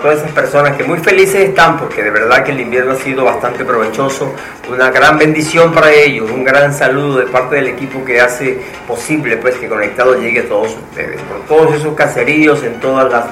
todas esas personas que muy felices están porque de verdad que el invierno ha sido bastante provechoso, una gran bendición para ellos, un gran saludo de parte del equipo que hace posible pues que Conectado llegue a todos ustedes, por todos esos caseríos en todas las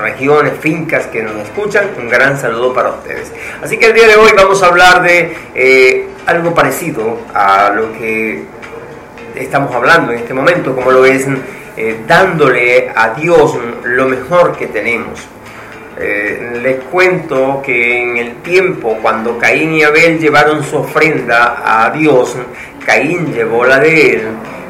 regiones, fincas que nos escuchan, un gran saludo para ustedes. Así que el día de hoy vamos a hablar de eh, algo parecido a lo que estamos hablando en este momento, como lo es eh, dándole a Dios lo mejor que tenemos. Eh, les cuento que en el tiempo cuando Caín y Abel llevaron su ofrenda a Dios, Caín llevó la de él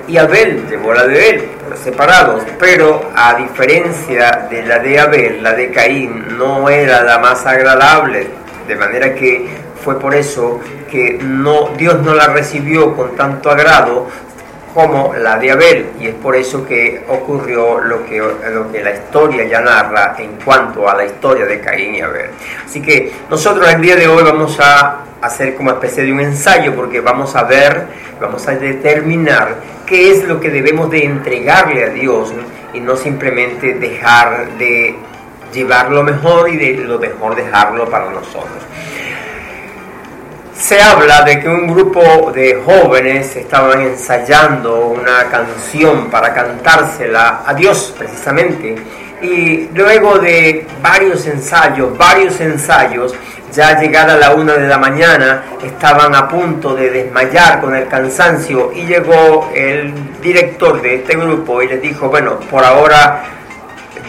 y Abel llevó la de él, separados, pero a diferencia de la de Abel, la de Caín no era la más agradable, de manera que fue por eso que no, Dios no la recibió con tanto agrado, como la de Abel y es por eso que ocurrió lo que, lo que la historia ya narra en cuanto a la historia de Caín y Abel. Así que nosotros el día de hoy vamos a hacer como especie de un ensayo porque vamos a ver, vamos a determinar qué es lo que debemos de entregarle a Dios y no simplemente dejar de llevar lo mejor y de lo mejor dejarlo para nosotros se habla de que un grupo de jóvenes estaban ensayando una canción para cantársela a Dios precisamente. Y luego de varios ensayos, varios ensayos, ya llegada la una de la mañana, estaban a punto de desmayar con el cansancio y llegó el director de este grupo y les dijo, bueno, por ahora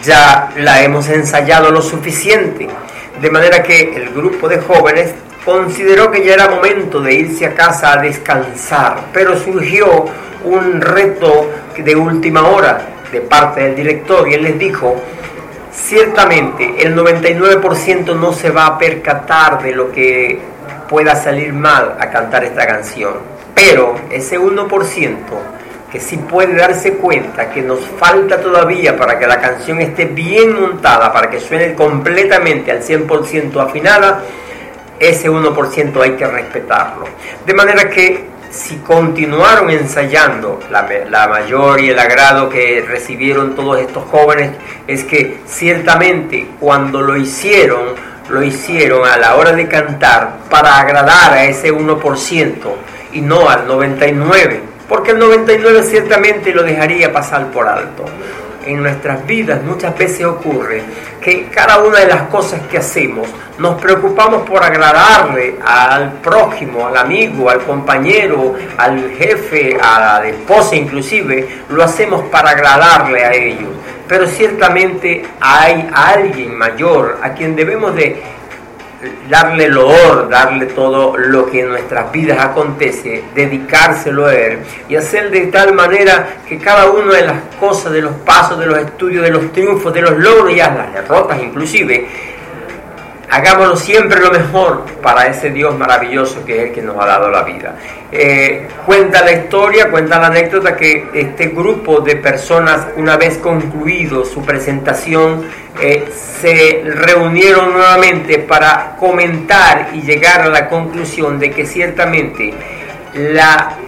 ya la hemos ensayado lo suficiente. De manera que el grupo de jóvenes consideró que ya era momento de irse a casa a descansar, pero surgió un reto de última hora de parte del director y él les dijo, ciertamente el 99% no se va a percatar de lo que pueda salir mal a cantar esta canción, pero ese 1% que sí puede darse cuenta que nos falta todavía para que la canción esté bien montada, para que suene completamente al 100% afinada, ese 1% hay que respetarlo. De manera que si continuaron ensayando, la, mayor y el agrado que recibieron todos estos jóvenes es que ciertamente cuando lo hicieron, lo hicieron a la hora de cantar para agradar a ese 1% y no al 99%, porque el 99% ciertamente lo dejaría pasar por alto en nuestras vidas muchas veces ocurre que cada una de las cosas que hacemos nos preocupamos por agradarle al prójimo, al amigo, al compañero, al jefe, a la esposa inclusive, lo hacemos para agradarle a ellos. Pero ciertamente hay alguien mayor a quien debemos de darle loor, darle todo lo que en nuestras vidas acontece, dedicárselo a Él y hacer de tal manera que cada una de las cosas, de los pasos, de los estudios, de los triunfos, de los logros y las derrotas inclusive, hagámoslo siempre lo mejor para ese Dios maravilloso que es el que nos ha dado la vida. Eh, cuenta la historia, cuenta la anécdota que este grupo de personas, una vez concluido su presentación, eh, se reunieron nuevamente para comentar y llegar a la conclusión de que ciertamente la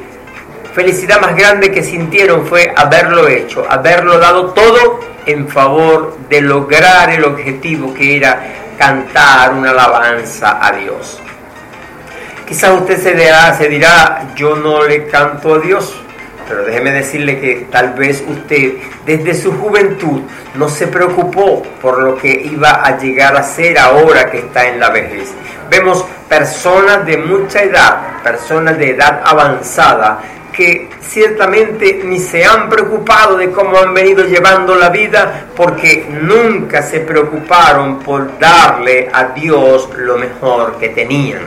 felicidad más grande que sintieron fue haberlo hecho, haberlo dado todo en favor de lograr el objetivo que era cantar una alabanza a Dios. Quizás usted se dirá, se dirá, yo no le canto a Dios, pero déjeme decirle que tal vez usted desde su juventud no se preocupó por lo que iba a llegar a ser ahora que está en la vejez. Vemos personas de mucha edad, personas de edad avanzada, que ciertamente ni se han preocupado de cómo han venido llevando la vida porque nunca se preocuparon por darle a Dios lo mejor que tenían.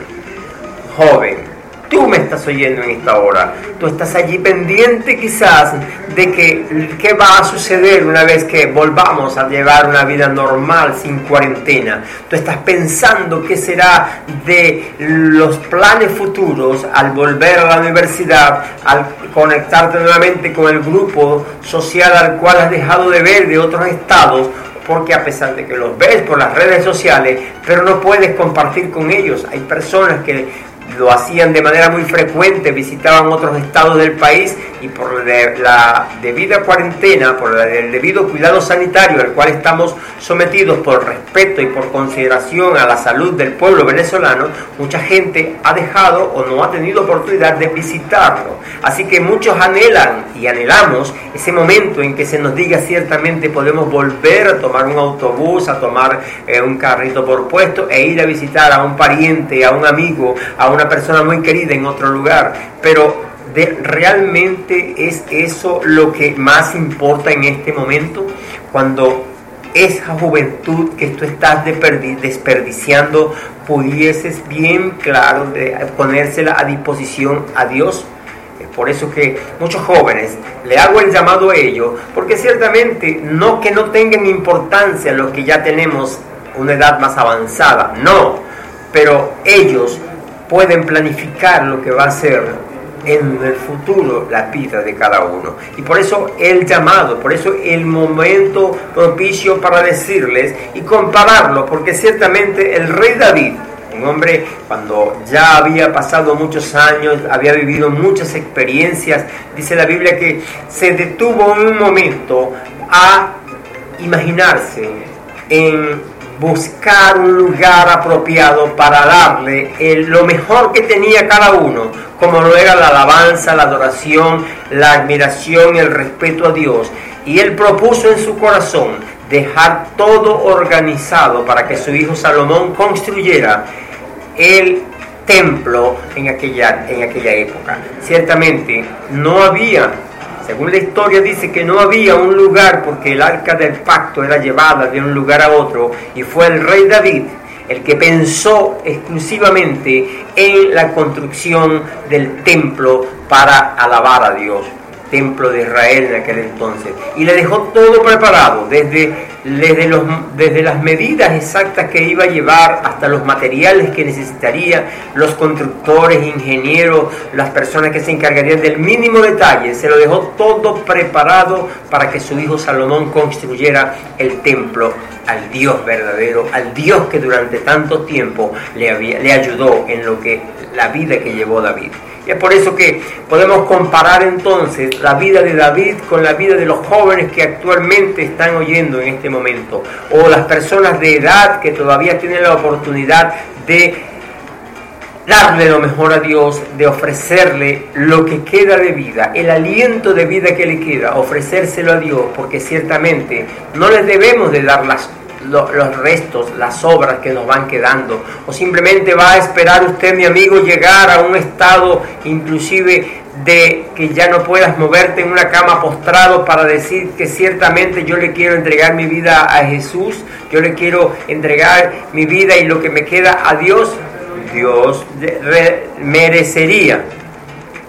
Joven, Tú me estás oyendo en esta hora. Tú estás allí pendiente quizás de que qué va a suceder una vez que volvamos a llevar una vida normal sin cuarentena. Tú estás pensando qué será de los planes futuros al volver a la universidad, al conectarte nuevamente con el grupo social al cual has dejado de ver de otros estados porque a pesar de que los ves por las redes sociales, pero no puedes compartir con ellos. Hay personas que lo hacían de manera muy frecuente, visitaban otros estados del país y por la debida cuarentena, por el debido cuidado sanitario al cual estamos sometidos por respeto y por consideración a la salud del pueblo venezolano, mucha gente ha dejado o no ha tenido oportunidad de visitarlo. Así que muchos anhelan y anhelamos ese momento en que se nos diga ciertamente podemos volver a tomar un autobús, a tomar eh, un carrito por puesto e ir a visitar a un pariente, a un amigo, a una persona muy querida en otro lugar. Pero de, realmente es eso lo que más importa en este momento cuando esa juventud que tú estás desperdiciando pudieses bien claro de ponérsela a disposición a Dios. Es por eso que muchos jóvenes le hago el llamado a ellos, porque ciertamente no que no tengan importancia los que ya tenemos una edad más avanzada, no, pero ellos pueden planificar lo que va a ser en el futuro la vida de cada uno. Y por eso el llamado, por eso el momento propicio para decirles y compararlo, porque ciertamente el rey David, un hombre cuando ya había pasado muchos años, había vivido muchas experiencias, dice la Biblia que se detuvo un momento a imaginarse en buscar un lugar apropiado para darle lo mejor que tenía cada uno, como lo era la alabanza, la adoración, la admiración el respeto a Dios. Y él propuso en su corazón dejar todo organizado para que su hijo Salomón construyera el templo en aquella, en aquella época. Ciertamente no había según la historia dice que no había un lugar porque el arca del pacto era llevada de un lugar a otro y fue el rey David el que pensó exclusivamente en la construcción del templo para alabar a Dios templo de Israel en aquel entonces. Y le dejó todo preparado, desde, desde, los, desde las medidas exactas que iba a llevar hasta los materiales que necesitaría, los constructores, ingenieros, las personas que se encargarían del mínimo detalle. Se lo dejó todo preparado para que su hijo Salomón construyera el templo al Dios verdadero, al Dios que durante tanto tiempo le, había, le ayudó en lo que la vida que llevó David. Y es por eso que podemos comparar entonces la vida de David con la vida de los jóvenes que actualmente están oyendo en este momento, o las personas de edad que todavía tienen la oportunidad de darle lo mejor a Dios, de ofrecerle lo que queda de vida, el aliento de vida que le queda, ofrecérselo a Dios, porque ciertamente no les debemos de dar las los restos, las obras que nos van quedando. O simplemente va a esperar usted, mi amigo, llegar a un estado inclusive de que ya no puedas moverte en una cama postrado para decir que ciertamente yo le quiero entregar mi vida a Jesús, yo le quiero entregar mi vida y lo que me queda a Dios. Dios merecería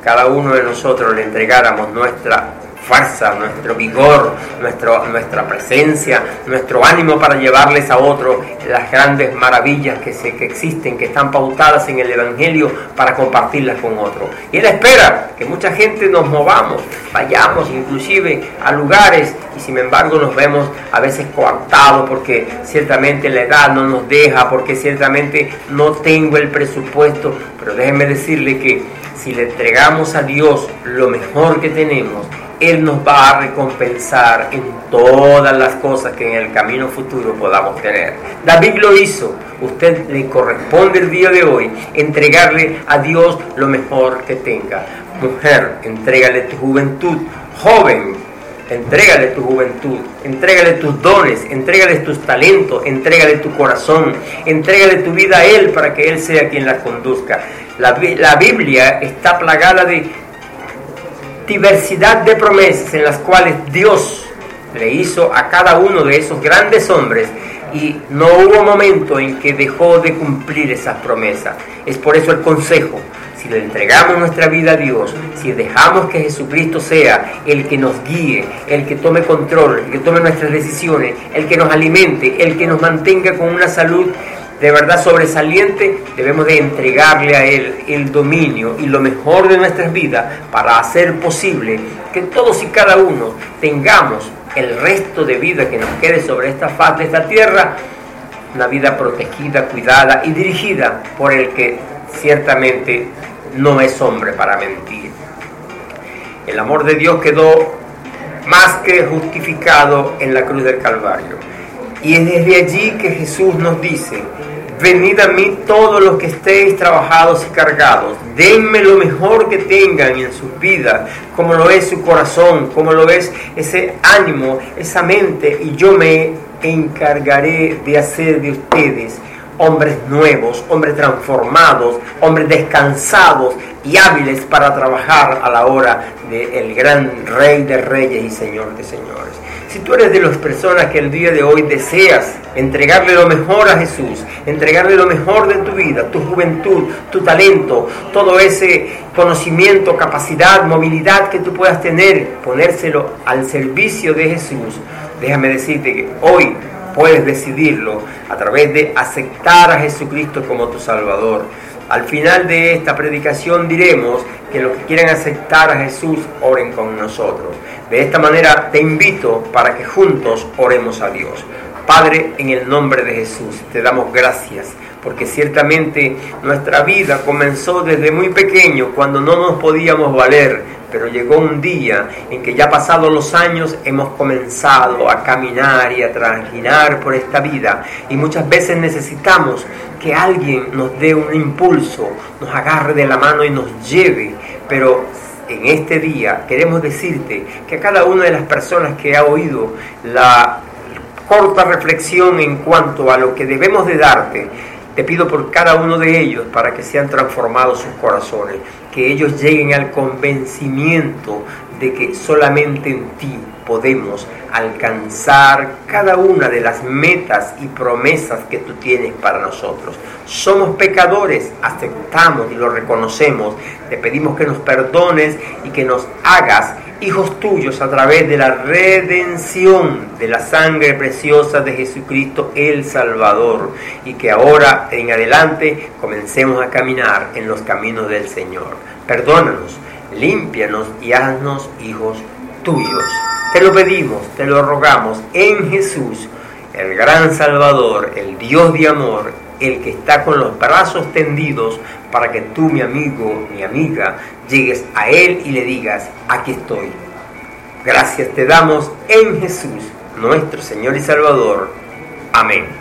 cada uno de nosotros le entregáramos nuestra fuerza, nuestro vigor, nuestro, nuestra presencia, nuestro ánimo para llevarles a otros las grandes maravillas que, se, que existen, que están pautadas en el Evangelio para compartirlas con otros. Y Él espera que mucha gente nos movamos, vayamos inclusive a lugares y sin embargo nos vemos a veces coartados porque ciertamente la edad no nos deja, porque ciertamente no tengo el presupuesto, pero déjenme decirle que si le entregamos a Dios lo mejor que tenemos, él nos va a recompensar en todas las cosas que en el camino futuro podamos tener. David lo hizo. Usted le corresponde el día de hoy entregarle a Dios lo mejor que tenga. Mujer, entrégale tu juventud. Joven, entrégale tu juventud, entrégale tus dones, entrégale tus talentos, entrégale tu corazón, entrégale tu vida a Él para que Él sea quien la conduzca. La, la Biblia está plagada de diversidad de promesas en las cuales Dios le hizo a cada uno de esos grandes hombres y no hubo momento en que dejó de cumplir esas promesas. Es por eso el consejo, si le entregamos nuestra vida a Dios, si dejamos que Jesucristo sea el que nos guíe, el que tome control, el que tome nuestras decisiones, el que nos alimente, el que nos mantenga con una salud de verdad sobresaliente, debemos de entregarle a Él el dominio y lo mejor de nuestras vidas para hacer posible que todos y cada uno tengamos el resto de vida que nos quede sobre esta faz de esta tierra, una vida protegida, cuidada y dirigida por el que ciertamente no es hombre para mentir. El amor de Dios quedó más que justificado en la cruz del Calvario. Y es desde allí que Jesús nos dice, venid a mí todos los que estéis trabajados y cargados, denme lo mejor que tengan en sus vidas, como lo es su corazón, como lo es ese ánimo, esa mente, y yo me encargaré de hacer de ustedes hombres nuevos, hombres transformados, hombres descansados y hábiles para trabajar a la hora del gran Rey de Reyes y Señor de Señores. Si tú eres de las personas que el día de hoy deseas entregarle lo mejor a Jesús, entregarle lo mejor de tu vida, tu juventud, tu talento, todo ese conocimiento, capacidad, movilidad que tú puedas tener, ponérselo al servicio de Jesús, déjame decirte que hoy puedes decidirlo a través de aceptar a Jesucristo como tu Salvador. Al final de esta predicación diremos que los que quieren aceptar a Jesús oren con nosotros. De esta manera te invito para que juntos oremos a Dios. Padre, en el nombre de Jesús, te damos gracias porque ciertamente nuestra vida comenzó desde muy pequeño cuando no nos podíamos valer pero llegó un día en que ya pasados los años hemos comenzado a caminar y a transitar por esta vida. Y muchas veces necesitamos que alguien nos dé un impulso, nos agarre de la mano y nos lleve, pero en este día queremos decirte que cada una de las personas que ha oído la corta reflexión en cuanto a lo que debemos de darte, te pido por cada uno de ellos para que sean transformados sus corazones, que ellos lleguen al convencimiento de que solamente en ti podemos alcanzar cada una de las metas y promesas que tú tienes para nosotros. Somos pecadores, aceptamos y lo reconocemos. Te pedimos que nos perdones y que nos hagas hijos tuyos a través de la redención de la sangre preciosa de Jesucristo el Salvador y que ahora en adelante comencemos a caminar en los caminos del Señor. Perdónanos, límpianos y haznos hijos tuyos. Te lo pedimos, te lo rogamos en Jesús, el gran Salvador, el Dios de amor, el que está con los brazos tendidos para que tú, mi amigo, mi amiga, llegues a Él y le digas, aquí estoy. Gracias te damos en Jesús, nuestro Señor y Salvador. Amén.